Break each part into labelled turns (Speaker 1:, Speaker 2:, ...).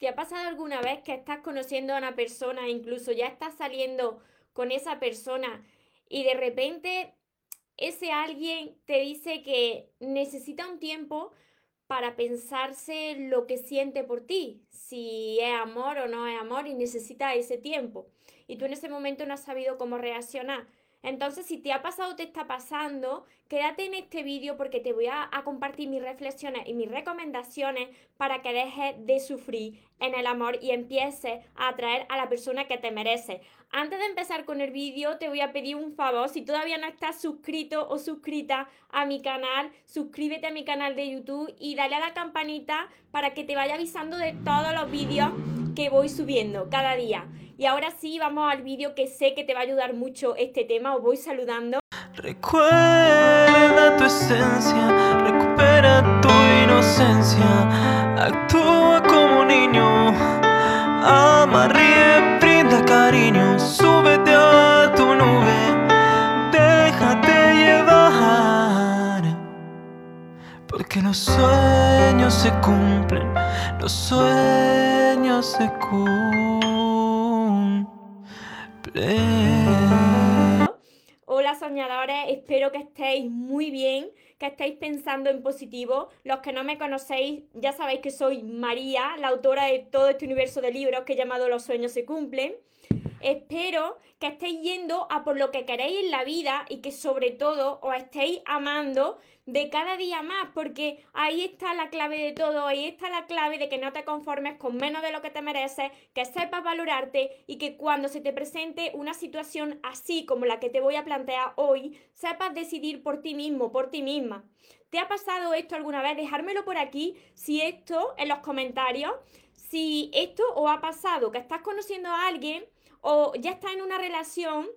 Speaker 1: ¿Te ha pasado alguna vez que estás conociendo a una persona, incluso ya estás saliendo con esa persona y de repente ese alguien te dice que necesita un tiempo para pensarse lo que siente por ti, si es amor o no es amor y necesita ese tiempo. Y tú en ese momento no has sabido cómo reaccionar. Entonces, si te ha pasado o te está pasando, quédate en este vídeo porque te voy a, compartir mis reflexiones y mis recomendaciones para que dejes de sufrir en el amor y empieces a atraer a la persona que te merece. Antes de empezar con el vídeo, te voy a pedir un favor. Si todavía no estás suscrito o suscrita a mi canal, suscríbete a mi canal de YouTube y dale a la campanita para que te vaya avisando de todos los vídeos que voy subiendo cada día. Y ahora sí, vamos al vídeo que sé que te va a ayudar mucho este tema. Os voy saludando.
Speaker 2: Recuerda tu esencia, recupera tu inocencia, actúa como niño, ama, ríe, brinda cariño, súbete a tu nube, déjate llevar, porque los sueños se cumplen, los sueños se cumplen.
Speaker 1: Hola soñadores, espero que estéis muy bien, que estéis pensando en positivo. Los que no me conocéis, ya sabéis que soy María, la autora de todo este universo de libros que he llamado Los sueños se cumplen. Espero que estéis yendo a por lo que queréis en la vida y que sobre todo os estéis amando de cada día más, porque ahí está la clave de todo, ahí está la clave de que no te conformes con menos de lo que te mereces, que sepas valorarte y que cuando se te presente una situación así como la que te voy a plantear hoy, sepas decidir por ti mismo, por ti misma. ¿Te ha pasado esto alguna vez? Dejármelo por aquí, si esto en los comentarios, si esto os ha pasado, que estás conociendo a alguien o ya está en una relación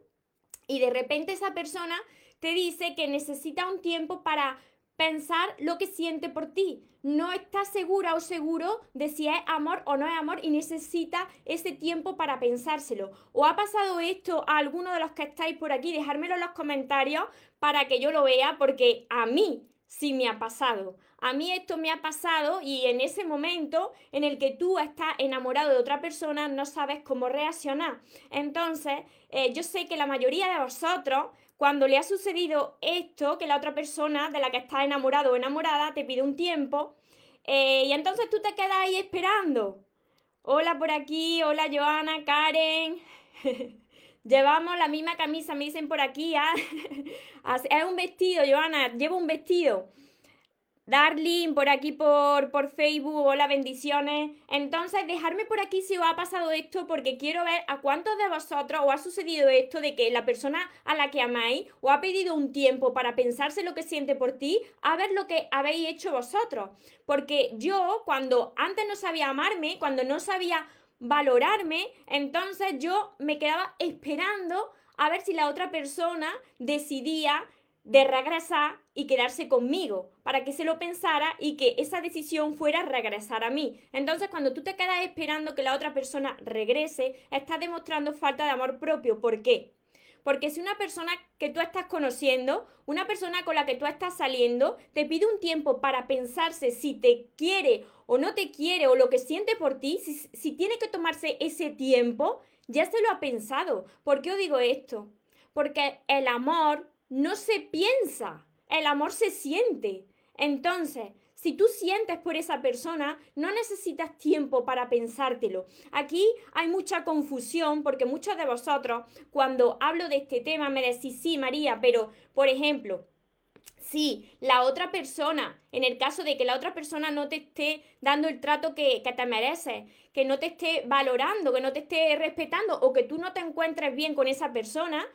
Speaker 1: y de repente esa persona te dice que necesita un tiempo para pensar lo que siente por ti. No está segura o seguro de si es amor o no es amor y necesita ese tiempo para pensárselo. ¿O ha pasado esto a alguno de los que estáis por aquí? Dejármelo en los comentarios para que yo lo vea porque a mí sí me ha pasado. A mí esto me ha pasado y en ese momento en el que tú estás enamorado de otra persona no sabes cómo reaccionar. Entonces, eh, yo sé que la mayoría de vosotros, cuando le ha sucedido esto, que la otra persona de la que estás enamorado o enamorada te pide un tiempo, eh, y entonces tú te quedas ahí esperando. Hola por aquí, hola Joana, Karen. Llevamos la misma camisa, me dicen por aquí. ¿ah? es un vestido, Joana, llevo un vestido. Darling, por aquí por, por Facebook, hola, bendiciones. Entonces, dejarme por aquí si os ha pasado esto, porque quiero ver a cuántos de vosotros os ha sucedido esto de que la persona a la que amáis os ha pedido un tiempo para pensarse lo que siente por ti, a ver lo que habéis hecho vosotros. Porque yo, cuando antes no sabía amarme, cuando no sabía valorarme, entonces yo me quedaba esperando a ver si la otra persona decidía de regresar y quedarse conmigo, para que se lo pensara y que esa decisión fuera regresar a mí. Entonces, cuando tú te quedas esperando que la otra persona regrese, estás demostrando falta de amor propio. ¿Por qué? Porque si una persona que tú estás conociendo, una persona con la que tú estás saliendo, te pide un tiempo para pensarse si te quiere o no te quiere o lo que siente por ti, si, si tiene que tomarse ese tiempo, ya se lo ha pensado. ¿Por qué os digo esto? Porque el amor no se piensa, el amor se siente. Entonces, si tú sientes por esa persona, no necesitas tiempo para pensártelo. Aquí hay mucha confusión porque muchos de vosotros, cuando hablo de este tema, me decís, sí, María, pero, por ejemplo, si la otra persona, en el caso de que la otra persona no te esté dando el trato que, que, te mereces, que no te esté valorando, que no te esté respetando o que tú no te encuentres bien con esa persona,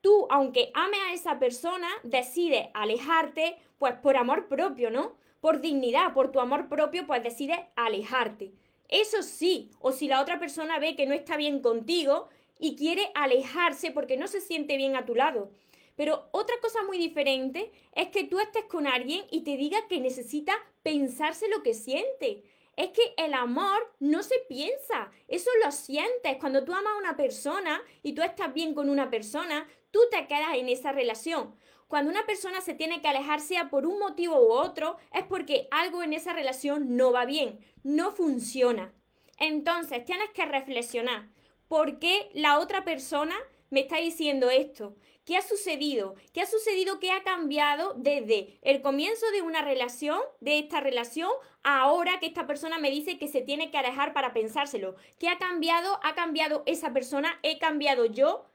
Speaker 1: tú, aunque ames a esa persona, decides alejarte, pues por amor propio, ¿no? por dignidad, por tu amor propio, pues decides alejarte. Eso sí, o si la otra persona ve que no está bien contigo y quiere alejarse porque no se siente bien a tu lado. Pero otra cosa muy diferente es que tú estés con alguien y te diga que necesita pensarse lo que siente. Es que el amor no se piensa, eso lo sientes. Cuando tú amas a una persona y tú estás bien con una persona, tú te quedas en esa relación. Cuando una persona se tiene que alejar, sea por un motivo u otro, es porque algo en esa relación no va bien, no funciona. Entonces, tienes que reflexionar. ¿Por qué la otra persona me está diciendo esto? ¿Qué ha sucedido? ¿Qué ha sucedido que ha cambiado desde el comienzo de una relación, de esta relación, ahora que esta persona me dice que se tiene que alejar para pensárselo? ¿Qué ha cambiado? ¿Ha cambiado esa persona? ¿He cambiado yo?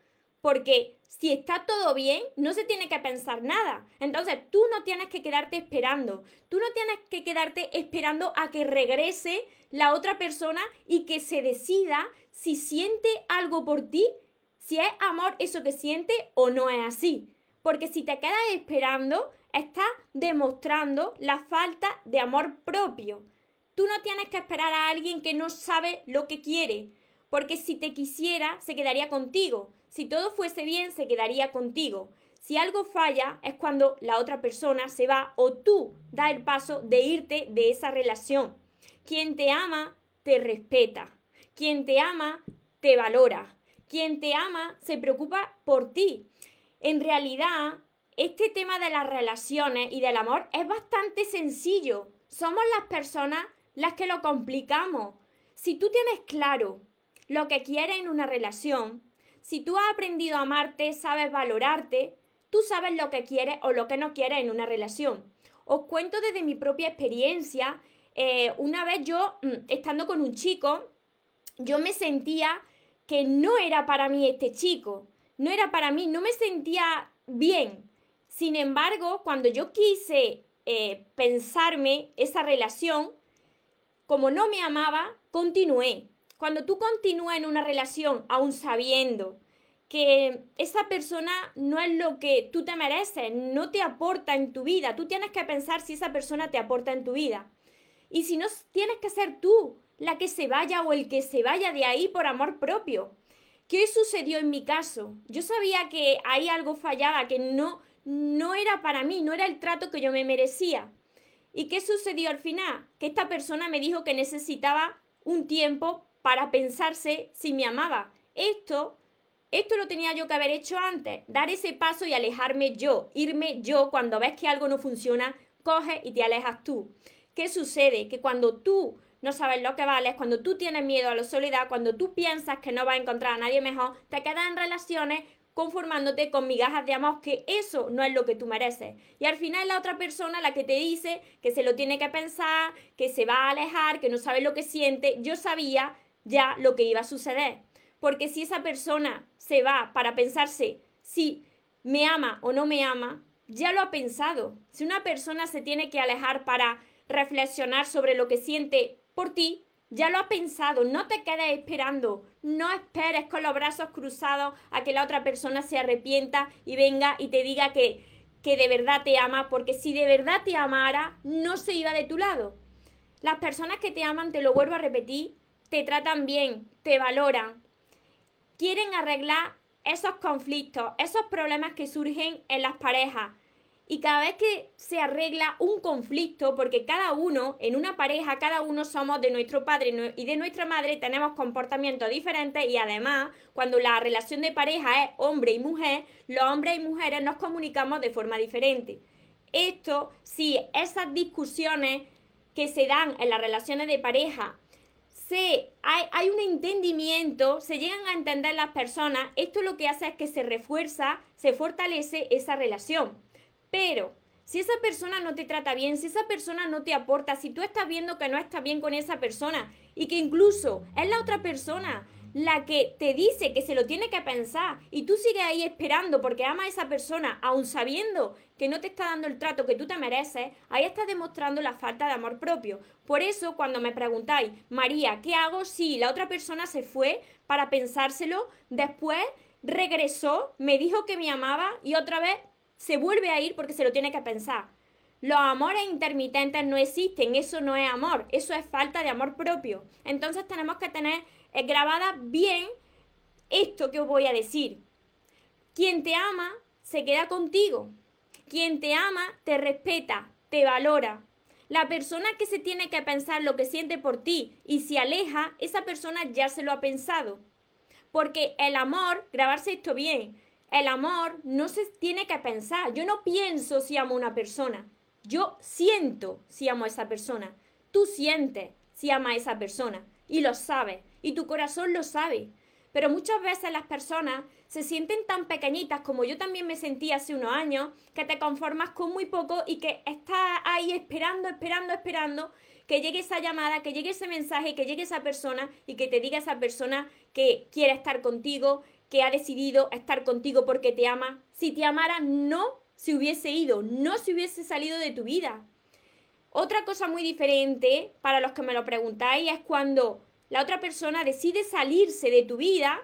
Speaker 1: Porque si está todo bien, no se tiene que pensar nada. Entonces, tú no tienes que quedarte esperando. Tú no tienes que quedarte esperando a que regrese la otra persona y que se decida si siente algo por ti, si es amor eso que siente o no es así. Porque si te quedas esperando, estás demostrando la falta de amor propio. Tú no tienes que esperar a alguien que no sabe lo que quiere, porque si te quisiera, se quedaría contigo. Si todo fuese bien, se quedaría contigo. Si algo falla, es cuando la otra persona se va o tú das el paso de irte de esa relación. Quien te ama, te respeta. Quien te ama, te valora. Quien te ama, se preocupa por ti. En realidad, este tema de las relaciones y del amor es bastante sencillo. Somos las personas las que lo complicamos. Si tú tienes claro lo que quieres en una relación, si tú has aprendido a amarte, sabes valorarte, tú sabes lo que quieres o lo que no quieres en una relación. Os cuento desde mi propia experiencia eh, una vez yo, mm, estando con un chico, yo me sentía que no era para mí este chico, no era para mí, no me sentía bien. Sin embargo, cuando yo quise eh, pensarme esa relación, como no me amaba, continué. Cuando tú continúas en una relación aún sabiendo que esa persona no es lo que tú te mereces, no te aporta en tu vida, tú tienes que pensar si esa persona te aporta en tu vida. Y si no, tienes que ser tú la que se vaya o el que se vaya de ahí por amor propio. ¿Qué sucedió en mi caso? Yo sabía que ahí algo fallaba, que no, no era para mí, no era el trato que yo me merecía. ¿Y qué sucedió al final? Que esta persona me dijo que necesitaba un tiempo para pensarse si me amaba. Esto, esto lo tenía yo que haber hecho antes, dar ese paso y alejarme yo, irme yo cuando ves que algo no funciona, coge y te alejas tú. ¿Qué sucede? Que cuando tú no sabes lo que vales, cuando tú tienes miedo a la soledad, cuando tú piensas que no vas a encontrar a nadie mejor, te quedas en relaciones conformándote con migajas de amor, que eso no es lo que tú mereces. Y al final la otra persona la que te dice que se lo tiene que pensar, que se va a alejar, que no sabe lo que siente, yo sabía ya lo que iba a suceder. Porque si esa persona se va para pensarse si me ama o no me ama, ya lo ha pensado. Si una persona se tiene que alejar para reflexionar sobre lo que siente por ti, ya lo has pensado, no te quedes esperando, no esperes con los brazos cruzados a que la otra persona se arrepienta y venga y te diga que, que de verdad te ama, porque si de verdad te amara, no se iba de tu lado. Las personas que te aman, te lo vuelvo a repetir, te tratan bien, te valoran, quieren arreglar esos conflictos, esos problemas que surgen en las parejas, y cada vez que se arregla un conflicto, porque cada uno, en una pareja, cada uno somos de nuestro padre y de nuestra madre, tenemos comportamientos diferentes y además, cuando la relación de pareja es hombre y mujer, los hombres y mujeres nos comunicamos de forma diferente. Esto, si esas discusiones que se dan en las relaciones de pareja, se, hay, hay un entendimiento, se llegan a entender las personas, esto lo que hace es que se refuerza, se fortalece esa relación. Pero si esa persona no te trata bien, si esa persona no te aporta, si tú estás viendo que no está bien con esa persona y que incluso es la otra persona la que te dice que se lo tiene que pensar y tú sigues ahí esperando porque ama a esa persona, aun sabiendo que no te está dando el trato que tú te mereces, ahí estás demostrando la falta de amor propio. Por eso cuando me preguntáis, María, ¿qué hago si la otra persona se fue para pensárselo, después regresó, me dijo que me amaba y otra vez se vuelve a ir porque se lo tiene que pensar. Los amores intermitentes no existen, eso no es amor, eso es falta de amor propio. Entonces tenemos que tener eh, grabada bien esto que os voy a decir. Quien te ama se queda contigo. Quien te ama te respeta, te valora. La persona que se tiene que pensar lo que siente por ti y se aleja, esa persona ya se lo ha pensado. Porque el amor, grabarse esto bien, el amor no se tiene que pensar. Yo no pienso si amo a una persona. Yo siento si amo a esa persona. Tú sientes si ama a esa persona. y lo sabes, y tu corazón lo sabe. Pero muchas veces las personas se sienten tan pequeñitas como yo también me sentí hace unos años, que te conformas con muy poco y que estás ahí esperando, esperando, esperando que llegue esa llamada, que llegue ese mensaje, que llegue esa persona y que te diga esa persona que quiere estar contigo, que ha decidido estar contigo porque te ama. Si te amara, no se hubiese ido, no se hubiese salido de tu vida. Otra cosa muy diferente, para los que me lo preguntáis, es cuando la otra persona decide salirse de tu vida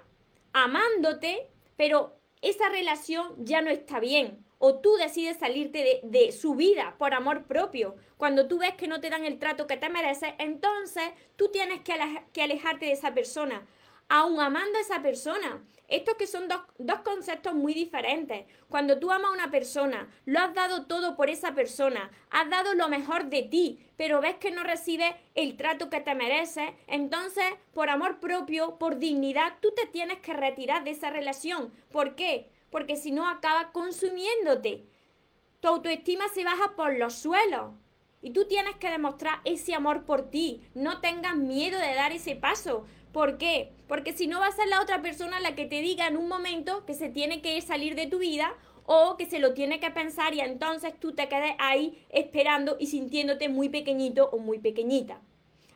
Speaker 1: amándote, pero esa relación ya no está bien. O tú decides salirte de, su vida por amor propio. Cuando tú ves que no te dan el trato que te mereces, entonces tú tienes que, que alejarte de esa persona aún amando a esa persona. Estos que son dos, dos, conceptos muy diferentes. Cuando tú amas a una persona, lo has dado todo por esa persona, has dado lo mejor de ti, pero ves que no recibes el trato que te mereces, entonces, por amor propio, por dignidad, tú te tienes que retirar de esa relación. ¿Por qué? Porque si no, acaba consumiéndote. Tu autoestima se baja por los suelos. Y tú tienes que demostrar ese amor por ti. No tengas miedo de dar ese paso. ¿Por qué? Porque si no va a ser la otra persona la que te diga en un momento que se tiene que salir de tu vida o que se lo tiene que pensar y entonces tú te quedes ahí esperando y sintiéndote muy pequeñito o muy pequeñita.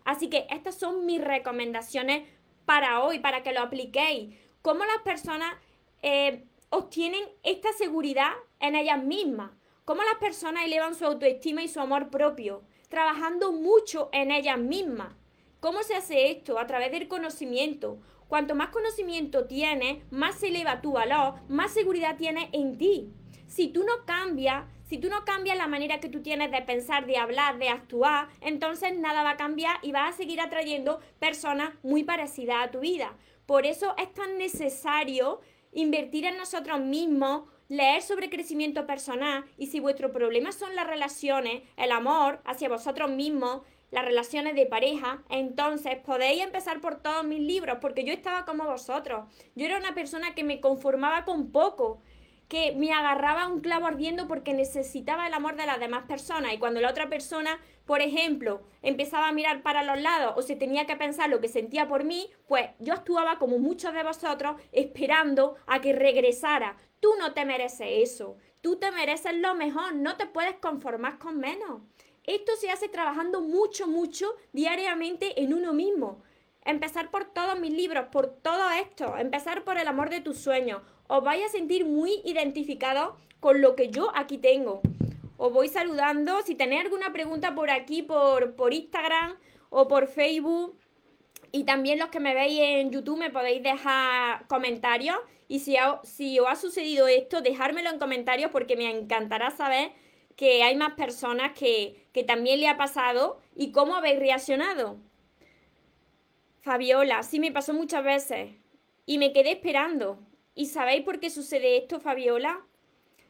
Speaker 1: Así que estas son mis recomendaciones para hoy, para que lo apliquéis. Cómo las personas eh, obtienen esta seguridad en ellas mismas. Cómo las personas elevan su autoestima y su amor propio, trabajando mucho en ellas mismas. ¿Cómo se hace esto? A través del conocimiento. Cuanto más conocimiento tienes, más se eleva tu valor, más seguridad tienes en ti. Si tú no cambias, si tú no cambias la manera que tú tienes de pensar, de hablar, de actuar, entonces nada va a cambiar y vas a seguir atrayendo personas muy parecidas a tu vida. Por eso es tan necesario invertir en nosotros mismos, leer sobre crecimiento personal y si vuestro problema son las relaciones, el amor hacia vosotros mismos, las relaciones de pareja, entonces podéis empezar por todos mis libros, porque yo estaba como vosotros. Yo era una persona que me conformaba con poco, que me agarraba un clavo ardiendo porque necesitaba el amor de las demás personas. Y cuando la otra persona, por ejemplo, empezaba a mirar para los lados o se tenía que pensar lo que sentía por mí, pues yo actuaba como muchos de vosotros esperando a que regresara. Tú no te mereces eso. Tú te mereces lo mejor. No te puedes conformar con menos. Esto se hace trabajando mucho, mucho diariamente en uno mismo. Empezar por todos mis libros, por todo esto, empezar por el amor de tus sueños. Os vais a sentir muy identificados con lo que yo aquí tengo. Os voy saludando. Si tenéis alguna pregunta por aquí, por, por Instagram o por Facebook, y también los que me veis en YouTube me podéis dejar comentarios. Y si, si os ha sucedido esto, dejármelo en comentarios porque me encantará saber que hay más personas que, que también le ha pasado y cómo habéis reaccionado. Fabiola, sí me pasó muchas veces y me quedé esperando. ¿Y sabéis por qué sucede esto, Fabiola?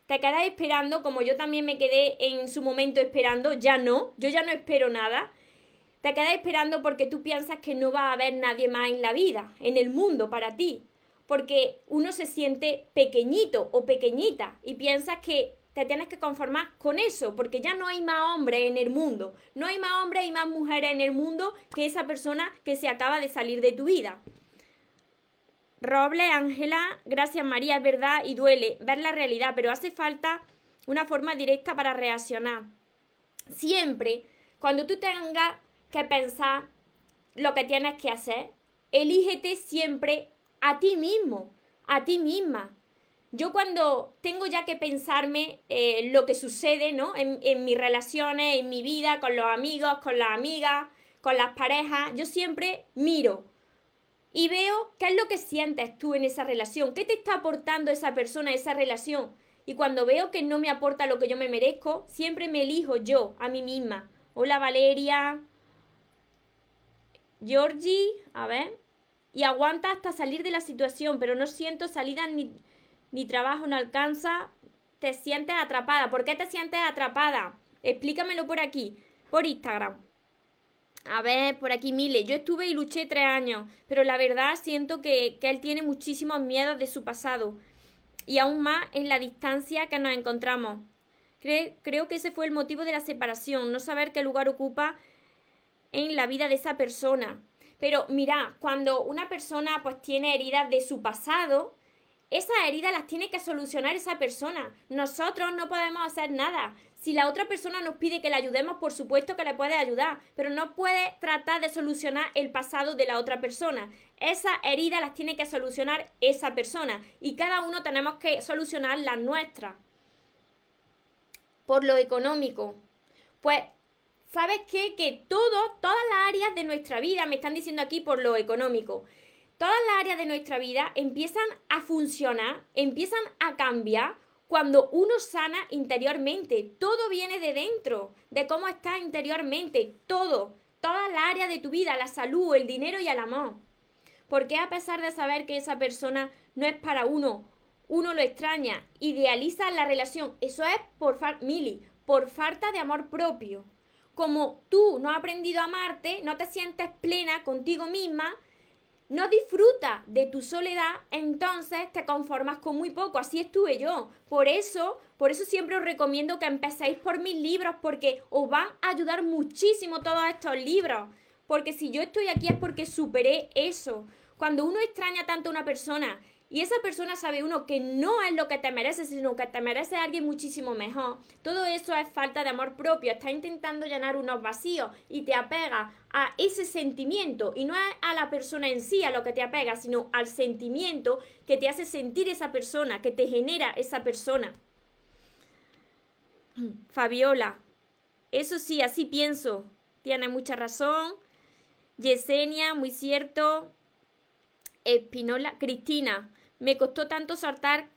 Speaker 1: Te quedas esperando como yo también me quedé en su momento esperando, ya no, yo ya no espero nada. Te quedas esperando porque tú piensas que no va a haber nadie más en la vida, en el mundo para ti. Porque uno se siente pequeñito o pequeñita y piensas que te tienes que conformar con eso, porque ya no hay más hombres en el mundo, no hay más hombres y más mujeres en el mundo que esa persona que se acaba de salir de tu vida. Roble, Ángela, gracias María, es verdad y duele ver la realidad, pero hace falta una forma directa para reaccionar. Siempre, cuando tú tengas que pensar lo que tienes que hacer, elígete siempre a ti mismo, a ti misma. Yo cuando tengo ya que pensarme eh, lo que sucede, ¿no? En, en mis relaciones, en mi vida, con los amigos, con las amigas, con las parejas, yo siempre miro y veo qué es lo que sientes tú en esa relación, qué te está aportando esa persona, esa relación. Y cuando veo que no me aporta lo que yo me merezco, siempre me elijo yo, a mí misma. Hola Valeria. Georgie, a ver. Y aguanta hasta salir de la situación, pero no siento salida ni, ni trabajo no alcanza, te sientes atrapada. ¿Por qué te sientes atrapada? Explícamelo por aquí, por Instagram. A ver, por aquí Mile. Yo estuve y luché tres años, pero la verdad siento que, él tiene muchísimos miedos de su pasado. Y aún más en la distancia que nos encontramos. creo que ese fue el motivo de la separación, no saber qué lugar ocupa en la vida de esa persona. Pero mira, cuando una persona pues tiene heridas de su pasado, esas heridas las tiene que solucionar esa persona. Nosotros no podemos hacer nada. Si la otra persona nos pide que le ayudemos, por supuesto que le puede ayudar, pero no puede tratar de solucionar el pasado de la otra persona. Esas heridas las tiene que solucionar esa persona y cada uno tenemos que solucionar las nuestras. Por lo económico. Pues, ¿sabes qué? Que todo, todas las áreas de nuestra vida, me están diciendo aquí por lo económico, todas las áreas de nuestra vida empiezan a funcionar, empiezan a cambiar cuando uno sana interiormente. Todo viene de dentro, de cómo estás interiormente, todo, toda la área de tu vida, la salud, el dinero y el amor. Porque a pesar de saber que esa persona no es para uno, uno lo extraña, idealiza la relación. Eso es por, Mili, por falta de amor propio. Como tú no has aprendido a amarte, no te sientes plena contigo misma, no disfrutas de tu soledad, entonces te conformas con muy poco. Así estuve yo. Por eso, por eso siempre os recomiendo que empecéis por mis libros, porque os van a ayudar muchísimo todos estos libros. Porque si yo estoy aquí es porque superé eso. Cuando uno extraña tanto a una persona y esa persona sabe uno que no es lo que te merece, sino que te merece alguien muchísimo mejor. Todo eso es falta de amor propio. Está intentando llenar unos vacíos y te apega a ese sentimiento. Y no a la persona en sí a lo que te apega, sino al sentimiento que te hace sentir esa persona, que te genera esa persona. Fabiola, eso sí, así pienso. Tiene mucha razón. Yesenia, muy cierto. Espinola, Cristina, me costó tanto saltar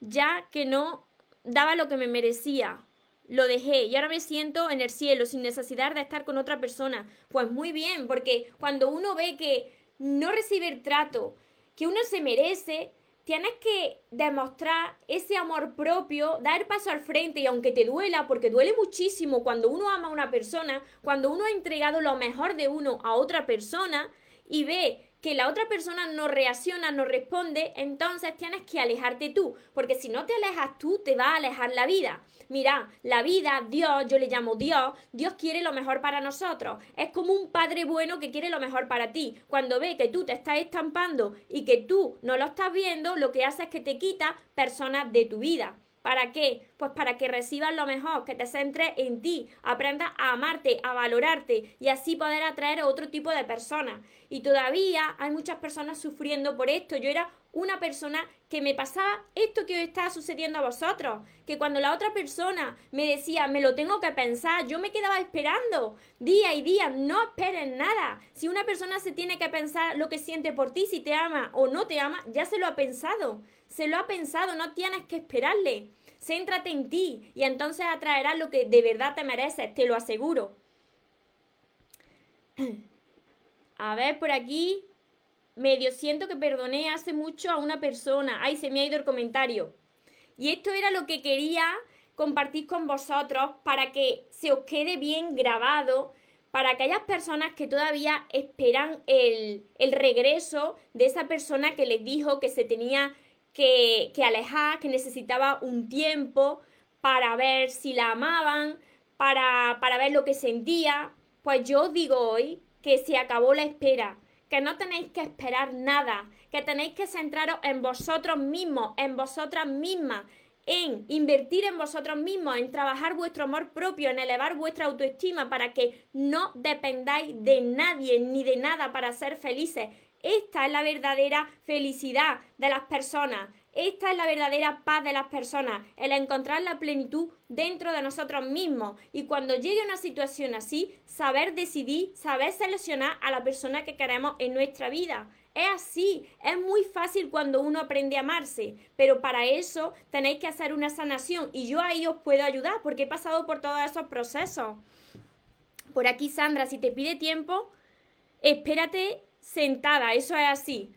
Speaker 1: ya que no daba lo que me merecía. Lo dejé y ahora me siento en el cielo sin necesidad de estar con otra persona. Pues muy bien, porque cuando uno ve que no recibe el trato que uno se merece, tienes que demostrar ese amor propio, dar paso al frente y aunque te duela, porque duele muchísimo cuando uno ama a una persona, cuando uno ha entregado lo mejor de uno a otra persona y ve que la otra persona no reacciona, no responde, entonces tienes que alejarte tú, porque si no te alejas tú, te va a alejar la vida. Mira, la vida, Dios, yo le llamo Dios, Dios quiere lo mejor para nosotros. Es como un padre bueno que quiere lo mejor para ti. Cuando ve que tú te estás estampando y que tú no lo estás viendo, lo que hace es que te quita personas de tu vida. ¿Para qué? Pues para que recibas lo mejor, que te centres en ti, aprendas a amarte, a valorarte y así poder atraer a otro tipo de personas. Y todavía hay muchas personas sufriendo por esto. Yo era una persona que me pasaba esto que os está sucediendo a vosotros, que cuando la otra persona me decía, me lo tengo que pensar, yo me quedaba esperando día y día, no esperes nada. Si una persona se tiene que pensar lo que siente por ti, si te ama o no te ama, ya se lo ha pensado se lo ha pensado, no tienes que esperarle. Céntrate en ti y entonces atraerás lo que de verdad te mereces, te lo aseguro. A ver, por aquí, medio siento que perdoné hace mucho a una persona. Ay, se me ha ido el comentario. Y esto era lo que quería compartir con vosotros para que se os quede bien grabado, para aquellas personas que todavía esperan el, el regreso de esa persona que les dijo que se tenía que, que alejar, que necesitaba un tiempo para ver si la amaban, para, para ver lo que sentía. Pues yo digo hoy que se acabó la espera, que no tenéis que esperar nada, que tenéis que centraros en vosotros mismos, en vosotras mismas, en invertir en vosotros mismos, en trabajar vuestro amor propio, en elevar vuestra autoestima para que no dependáis de nadie ni de nada para ser felices. Esta es la verdadera felicidad de las personas. Esta es la verdadera paz de las personas, el encontrar la plenitud dentro de nosotros mismos. Y cuando llegue una situación así, saber decidir, saber seleccionar a la persona que queremos en nuestra vida. Es así, es muy fácil cuando uno aprende a amarse, pero para eso tenéis que hacer una sanación y yo ahí os puedo ayudar porque he pasado por todos esos procesos. Por aquí, Sandra, si te pide tiempo, espérate sentada, eso es así.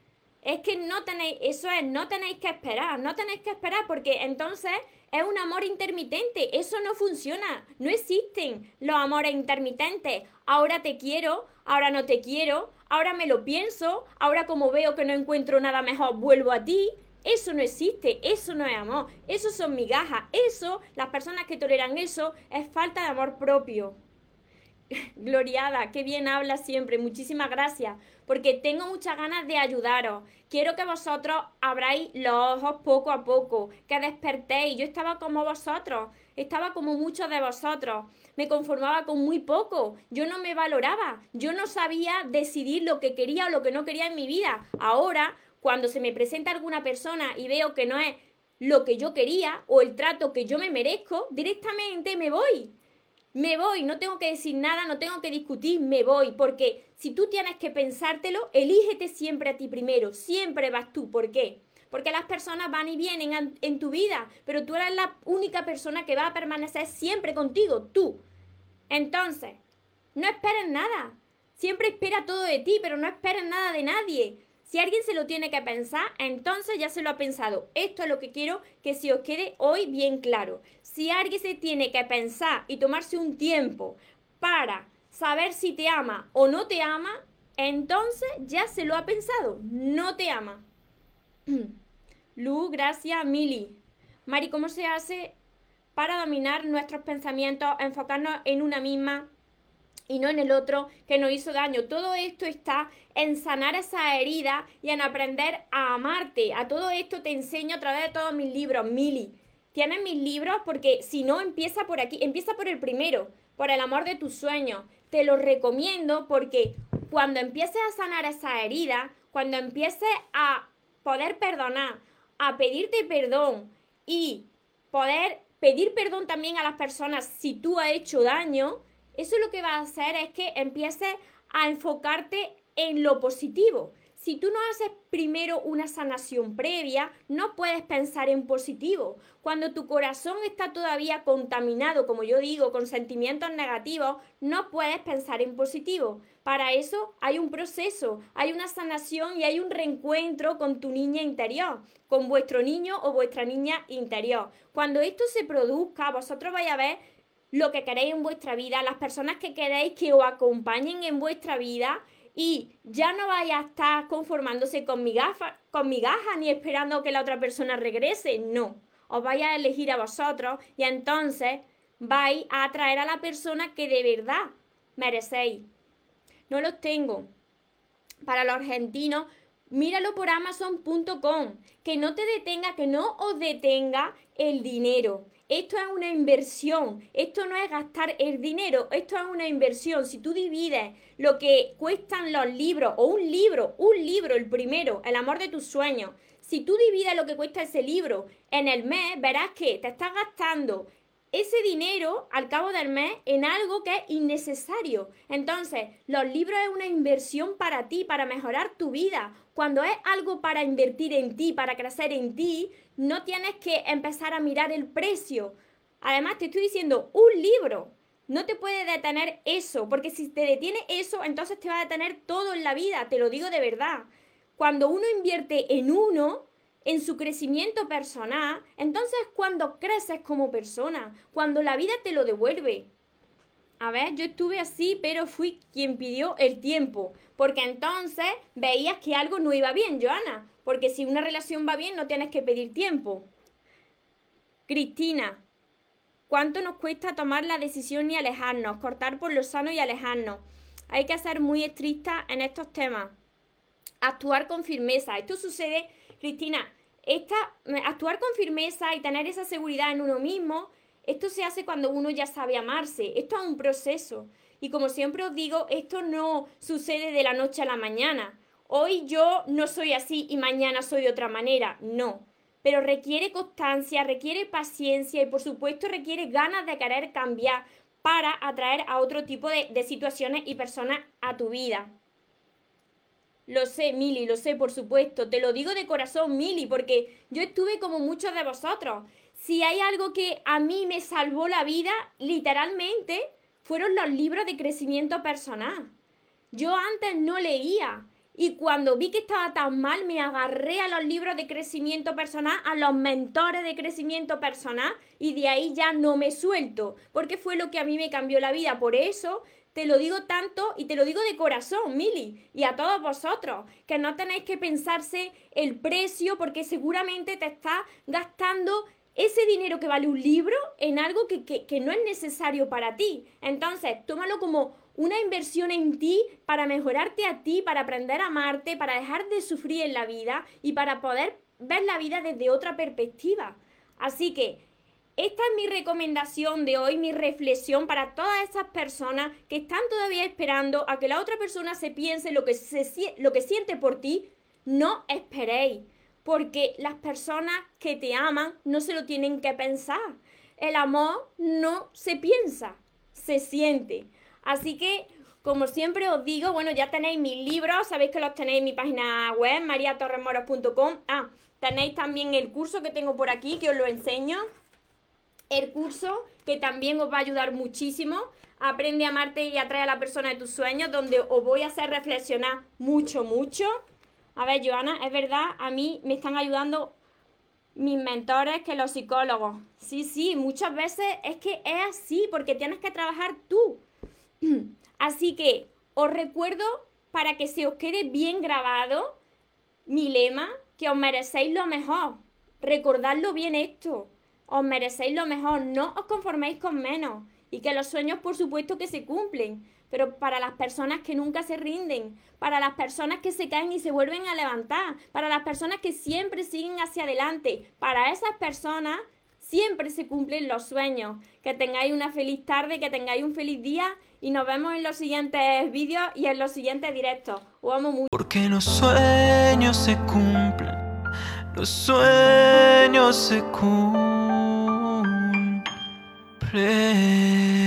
Speaker 1: Es que no tenéis, eso es, no tenéis que esperar, no tenéis que esperar porque entonces es un amor intermitente, eso no funciona, no existen los amores intermitentes. Ahora te quiero, ahora no te quiero, ahora me lo pienso, ahora como veo que no encuentro nada mejor, vuelvo a ti. Eso no existe, eso no es amor, eso son migajas, eso, las personas que toleran eso, es falta de amor propio. Gloriada, qué bien habla siempre. Muchísimas gracias. Porque tengo muchas ganas de ayudaros. Quiero que vosotros abráis los ojos poco a poco, que despertéis. Yo estaba como vosotros, estaba como muchos de vosotros. Me conformaba con muy poco. Yo no me valoraba. Yo no sabía decidir lo que quería o lo que no quería en mi vida. Ahora, cuando se me presenta alguna persona y veo que no es lo que yo quería o el trato que yo me merezco, directamente me voy me voy, no tengo que decir nada, no tengo que discutir, me voy, porque si tú tienes que pensártelo, elígete siempre a ti primero, siempre vas tú, ¿por qué? Porque las personas van y vienen en tu vida, pero tú eres la única persona que va a permanecer siempre contigo, tú. Entonces, no esperes nada. Siempre espera todo de ti, pero no esperes nada de nadie. Si alguien se lo tiene que pensar, entonces ya se lo ha pensado. Esto es lo que quiero que se os quede hoy bien claro. Si alguien se tiene que pensar y tomarse un tiempo para saber si te ama o no te ama, entonces ya se lo ha pensado. No te ama. Lu, gracias, Mili. Mari, ¿cómo se hace para dominar nuestros pensamientos, enfocarnos en una misma y no en el otro que nos hizo daño. Todo esto está en sanar esa herida y en aprender a amarte. A todo esto te enseño a través de todos mis libros, Mili. Tienes mis libros porque si no empieza por aquí, empieza por el primero, por el amor de tus sueños. Te lo recomiendo porque cuando empieces a sanar esa herida, cuando empieces a poder perdonar, a pedirte perdón y poder pedir perdón también a las personas si tú has hecho daño, eso lo que va a hacer es que empieces a enfocarte en lo positivo. Si tú no haces primero una sanación previa, no puedes pensar en positivo. Cuando tu corazón está todavía contaminado, como yo digo, con sentimientos negativos, no puedes pensar en positivo. Para eso hay un proceso, hay una sanación y hay un reencuentro con tu niña interior, con vuestro niño o vuestra niña interior. Cuando esto se produzca, vosotros vais a ver lo que queréis en vuestra vida, las personas que queréis que os acompañen en vuestra vida y ya no vais a estar conformándose con mi gafa, con mi gaja ni esperando que la otra persona regrese, no. Os vais a elegir a vosotros y entonces vais a atraer a la persona que de verdad merecéis. No los tengo. Para los argentinos, míralo por amazon.com. Que no te detenga, que no os detenga el dinero. Esto es una inversión, esto no es gastar el dinero, esto es una inversión. Si tú divides lo que cuestan los libros, o un libro, un libro, el primero, El amor de tus sueños, si tú divides lo que cuesta ese libro en el mes, verás que te estás gastando ese dinero al cabo del mes en algo que es innecesario. Entonces, los libros es una inversión para ti, para mejorar tu vida. Cuando es algo para invertir en ti, para crecer en ti, no tienes que empezar a mirar el precio. Además, te estoy diciendo un libro. No te puede detener eso, porque si te detiene eso, entonces te va a detener todo en la vida, te lo digo de verdad. Cuando uno invierte en uno, en su crecimiento personal, entonces cuando creces como persona, cuando la vida te lo devuelve. A ver, yo estuve así, pero fui quien pidió el tiempo, porque entonces veías que algo no iba bien, Joana, porque si una relación va bien no tienes que pedir tiempo. Cristina, ¿cuánto nos cuesta tomar la decisión y alejarnos, cortar por lo sano y alejarnos? Hay que ser muy estricta en estos temas. Actuar con firmeza. Esto sucede, Cristina, esta, actuar con firmeza y tener esa seguridad en uno mismo, esto se hace cuando uno ya sabe amarse. Esto es un proceso. Y como siempre os digo, esto no sucede de la noche a la mañana. Hoy yo no soy así y mañana soy de otra manera. No. Pero requiere constancia, requiere paciencia y por supuesto requiere ganas de querer cambiar para atraer a otro tipo de, situaciones y personas a tu vida. Lo sé, Mili, lo sé, por supuesto. Te lo digo de corazón, Mili, porque yo estuve como muchos de vosotros. Si hay algo que a mí me salvó la vida, literalmente, fueron los libros de crecimiento personal. Yo antes no leía. Y cuando vi que estaba tan mal, me agarré a los libros de crecimiento personal, a los mentores de crecimiento personal, y de ahí ya no me suelto, porque fue lo que a mí me cambió la vida. Por eso te lo digo tanto y te lo digo de corazón, Mili, y a todos vosotros, que no tenéis que pensarse el precio porque seguramente te está gastando ese dinero que vale un libro en algo que, que, no es necesario para ti. Entonces, tómalo como una inversión en ti para mejorarte a ti, para aprender a amarte, para dejar de sufrir en la vida y para poder ver la vida desde otra perspectiva. Así que esta es mi recomendación de hoy, mi reflexión para todas esas personas que están todavía esperando a que la otra persona se piense lo que, se, lo que siente por ti. No esperéis, porque las personas que te aman no se lo tienen que pensar. El amor no se piensa, se siente. Así que, como siempre os digo, bueno, ya tenéis mis libros, sabéis que los tenéis en mi página web, mariatorremoros.com. Ah, tenéis también el curso que tengo por aquí, que os lo enseño el curso que también os va a ayudar muchísimo. Aprende a amarte y atrae a la persona de tus sueños, donde os voy a hacer reflexionar mucho, mucho. A ver, Joana, es verdad, a mí me están ayudando mis mentores que los psicólogos. Sí, sí, muchas veces es que es así, porque tienes que trabajar tú. Así que os recuerdo para que se os quede bien grabado mi lema, que os merecéis lo mejor. Recordadlo bien esto os merecéis lo mejor, no os conforméis con menos. Y que los sueños, por supuesto, que se cumplen, pero para las personas que nunca se rinden, para las personas que se caen y se vuelven a levantar, para las personas que siempre siguen hacia adelante, para esas personas siempre se cumplen los sueños. Que tengáis una feliz tarde, que tengáis un feliz día y nos vemos en los siguientes vídeos y en los siguientes directos. Os amo mucho.
Speaker 2: Porque los sueños se cumplen, los sueños se cumplen. pray.